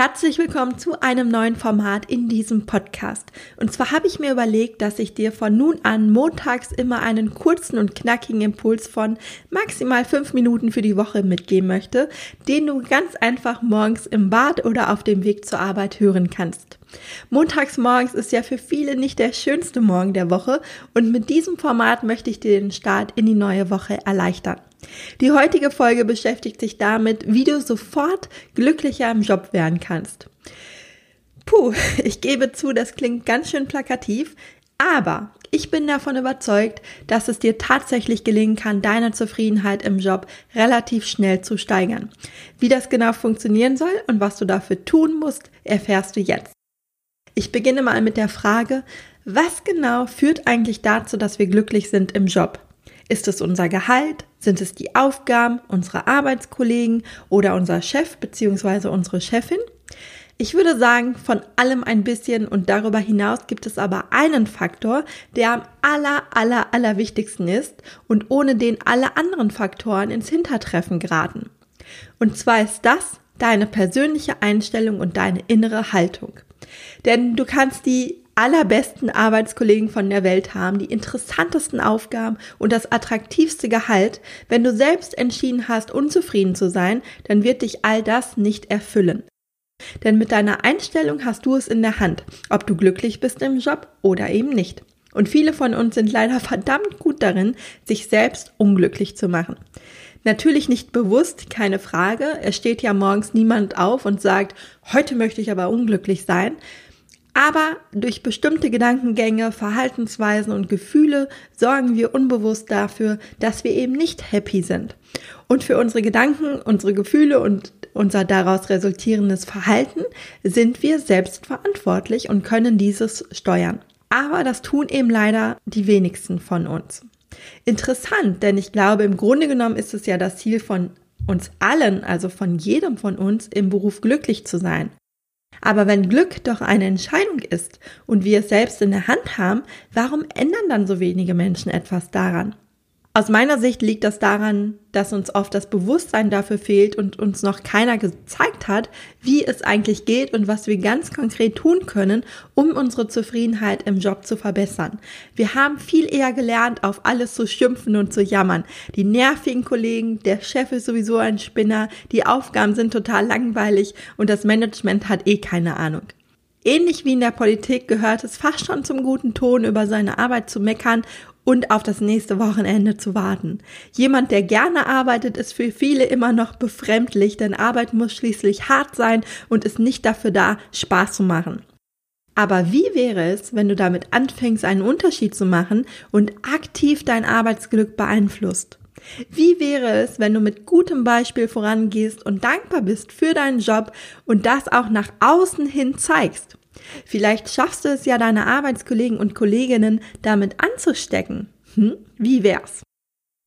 Herzlich willkommen zu einem neuen Format in diesem Podcast. Und zwar habe ich mir überlegt, dass ich dir von nun an montags immer einen kurzen und knackigen Impuls von maximal fünf Minuten für die Woche mitgeben möchte, den du ganz einfach morgens im Bad oder auf dem Weg zur Arbeit hören kannst. Montags morgens ist ja für viele nicht der schönste Morgen der Woche und mit diesem Format möchte ich dir den Start in die neue Woche erleichtern. Die heutige Folge beschäftigt sich damit, wie du sofort glücklicher im Job werden kannst. Puh, ich gebe zu, das klingt ganz schön plakativ, aber ich bin davon überzeugt, dass es dir tatsächlich gelingen kann, deine Zufriedenheit im Job relativ schnell zu steigern. Wie das genau funktionieren soll und was du dafür tun musst, erfährst du jetzt. Ich beginne mal mit der Frage, was genau führt eigentlich dazu, dass wir glücklich sind im Job? Ist es unser Gehalt? Sind es die Aufgaben unserer Arbeitskollegen oder unser Chef bzw. unsere Chefin? Ich würde sagen, von allem ein bisschen und darüber hinaus gibt es aber einen Faktor, der am aller, aller, aller wichtigsten ist und ohne den alle anderen Faktoren ins Hintertreffen geraten. Und zwar ist das deine persönliche Einstellung und deine innere Haltung. Denn du kannst die allerbesten Arbeitskollegen von der Welt haben, die interessantesten Aufgaben und das attraktivste Gehalt, wenn du selbst entschieden hast, unzufrieden zu sein, dann wird dich all das nicht erfüllen. Denn mit deiner Einstellung hast du es in der Hand, ob du glücklich bist im Job oder eben nicht. Und viele von uns sind leider verdammt gut darin, sich selbst unglücklich zu machen. Natürlich nicht bewusst, keine Frage. Es steht ja morgens niemand auf und sagt, heute möchte ich aber unglücklich sein, aber durch bestimmte Gedankengänge, Verhaltensweisen und Gefühle sorgen wir unbewusst dafür, dass wir eben nicht happy sind. Und für unsere Gedanken, unsere Gefühle und unser daraus resultierendes Verhalten sind wir selbst verantwortlich und können dieses steuern. Aber das tun eben leider die wenigsten von uns. Interessant, denn ich glaube, im Grunde genommen ist es ja das Ziel von uns allen, also von jedem von uns, im Beruf glücklich zu sein. Aber wenn Glück doch eine Entscheidung ist und wir es selbst in der Hand haben, warum ändern dann so wenige Menschen etwas daran? Aus meiner Sicht liegt das daran, dass uns oft das Bewusstsein dafür fehlt und uns noch keiner gezeigt hat, wie es eigentlich geht und was wir ganz konkret tun können, um unsere Zufriedenheit im Job zu verbessern. Wir haben viel eher gelernt, auf alles zu schimpfen und zu jammern. Die nervigen Kollegen, der Chef ist sowieso ein Spinner, die Aufgaben sind total langweilig und das Management hat eh keine Ahnung. Ähnlich wie in der Politik gehört es fast schon zum guten Ton, über seine Arbeit zu meckern und auf das nächste Wochenende zu warten. Jemand, der gerne arbeitet, ist für viele immer noch befremdlich, denn Arbeit muss schließlich hart sein und ist nicht dafür da, Spaß zu machen. Aber wie wäre es, wenn du damit anfängst, einen Unterschied zu machen und aktiv dein Arbeitsglück beeinflusst? Wie wäre es, wenn du mit gutem Beispiel vorangehst und dankbar bist für deinen Job und das auch nach außen hin zeigst? Vielleicht schaffst du es ja, deine Arbeitskollegen und Kolleginnen damit anzustecken. Hm? Wie wär's?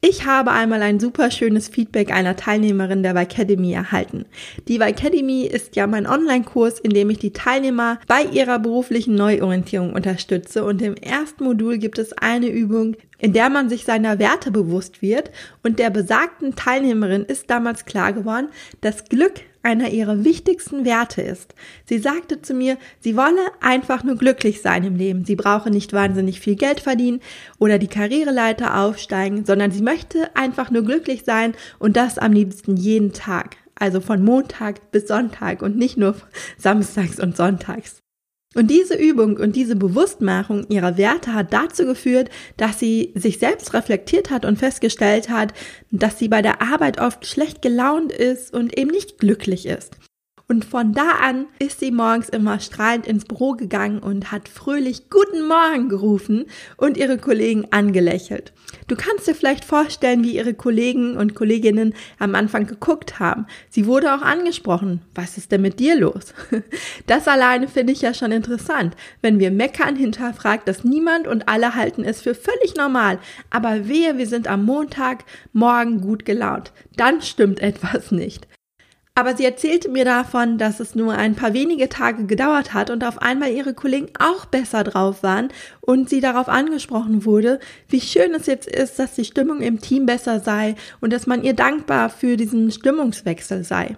Ich habe einmal ein super schönes Feedback einer Teilnehmerin der Academy erhalten. Die Academy ist ja mein Online-Kurs, in dem ich die Teilnehmer bei ihrer beruflichen Neuorientierung unterstütze und im ersten Modul gibt es eine Übung, in der man sich seiner Werte bewusst wird und der besagten Teilnehmerin ist damals klar geworden, dass Glück einer ihrer wichtigsten Werte ist. Sie sagte zu mir, sie wolle einfach nur glücklich sein im Leben. Sie brauche nicht wahnsinnig viel Geld verdienen oder die Karriereleiter aufsteigen, sondern sie möchte einfach nur glücklich sein und das am liebsten jeden Tag. Also von Montag bis Sonntag und nicht nur samstags und sonntags. Und diese Übung und diese Bewusstmachung ihrer Werte hat dazu geführt, dass sie sich selbst reflektiert hat und festgestellt hat, dass sie bei der Arbeit oft schlecht gelaunt ist und eben nicht glücklich ist. Und von da an ist sie morgens immer strahlend ins Büro gegangen und hat fröhlich Guten Morgen gerufen und ihre Kollegen angelächelt. Du kannst dir vielleicht vorstellen, wie ihre Kollegen und Kolleginnen am Anfang geguckt haben. Sie wurde auch angesprochen. Was ist denn mit dir los? Das alleine finde ich ja schon interessant. Wenn wir meckern, hinterfragt das niemand und alle halten es für völlig normal. Aber wehe, wir sind am Montag morgen gut gelaunt. Dann stimmt etwas nicht. Aber sie erzählte mir davon, dass es nur ein paar wenige Tage gedauert hat und auf einmal ihre Kollegen auch besser drauf waren und sie darauf angesprochen wurde, wie schön es jetzt ist, dass die Stimmung im Team besser sei und dass man ihr dankbar für diesen Stimmungswechsel sei.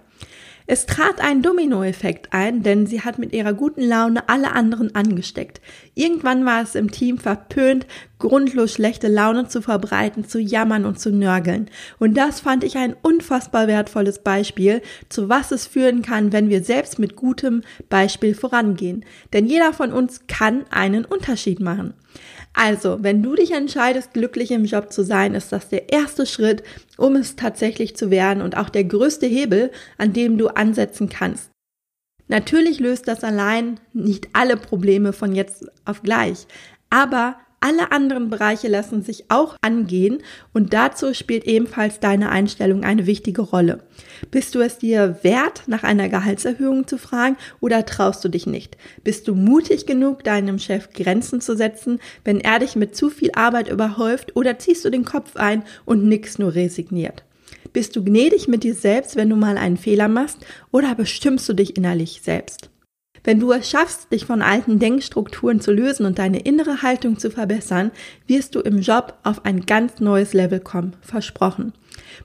Es trat ein Dominoeffekt ein, denn sie hat mit ihrer guten Laune alle anderen angesteckt. Irgendwann war es im Team verpönt, grundlos schlechte Laune zu verbreiten, zu jammern und zu nörgeln. Und das fand ich ein unfassbar wertvolles Beispiel, zu was es führen kann, wenn wir selbst mit gutem Beispiel vorangehen. Denn jeder von uns kann einen Unterschied machen. Also, wenn du dich entscheidest, glücklich im Job zu sein, ist das der erste Schritt, um es tatsächlich zu werden und auch der größte Hebel, an dem du ansetzen kannst. Natürlich löst das allein nicht alle Probleme von jetzt auf gleich, aber alle anderen Bereiche lassen sich auch angehen und dazu spielt ebenfalls deine Einstellung eine wichtige Rolle. Bist du es dir wert, nach einer Gehaltserhöhung zu fragen oder traust du dich nicht? Bist du mutig genug, deinem Chef Grenzen zu setzen, wenn er dich mit zu viel Arbeit überhäuft oder ziehst du den Kopf ein und nix nur resigniert? Bist du gnädig mit dir selbst, wenn du mal einen Fehler machst oder bestimmst du dich innerlich selbst? Wenn du es schaffst, dich von alten Denkstrukturen zu lösen und deine innere Haltung zu verbessern, wirst du im Job auf ein ganz neues Level kommen. Versprochen.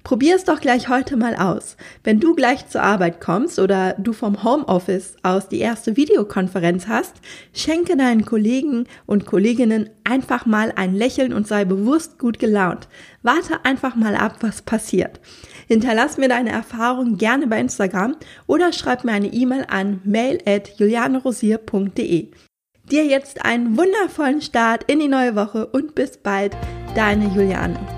Probier es doch gleich heute mal aus. Wenn du gleich zur Arbeit kommst oder du vom Homeoffice aus die erste Videokonferenz hast, schenke deinen Kollegen und Kolleginnen einfach mal ein Lächeln und sei bewusst gut gelaunt. Warte einfach mal ab, was passiert. Hinterlass mir deine Erfahrungen gerne bei Instagram oder schreib mir eine E-Mail an mail at. Dir jetzt einen wundervollen Start in die neue Woche und bis bald, deine Juliane.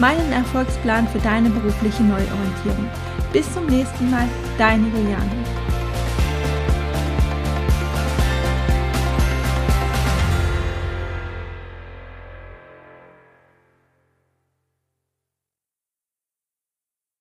meinen Erfolgsplan für deine berufliche Neuorientierung. Bis zum nächsten Mal, deine Juliane.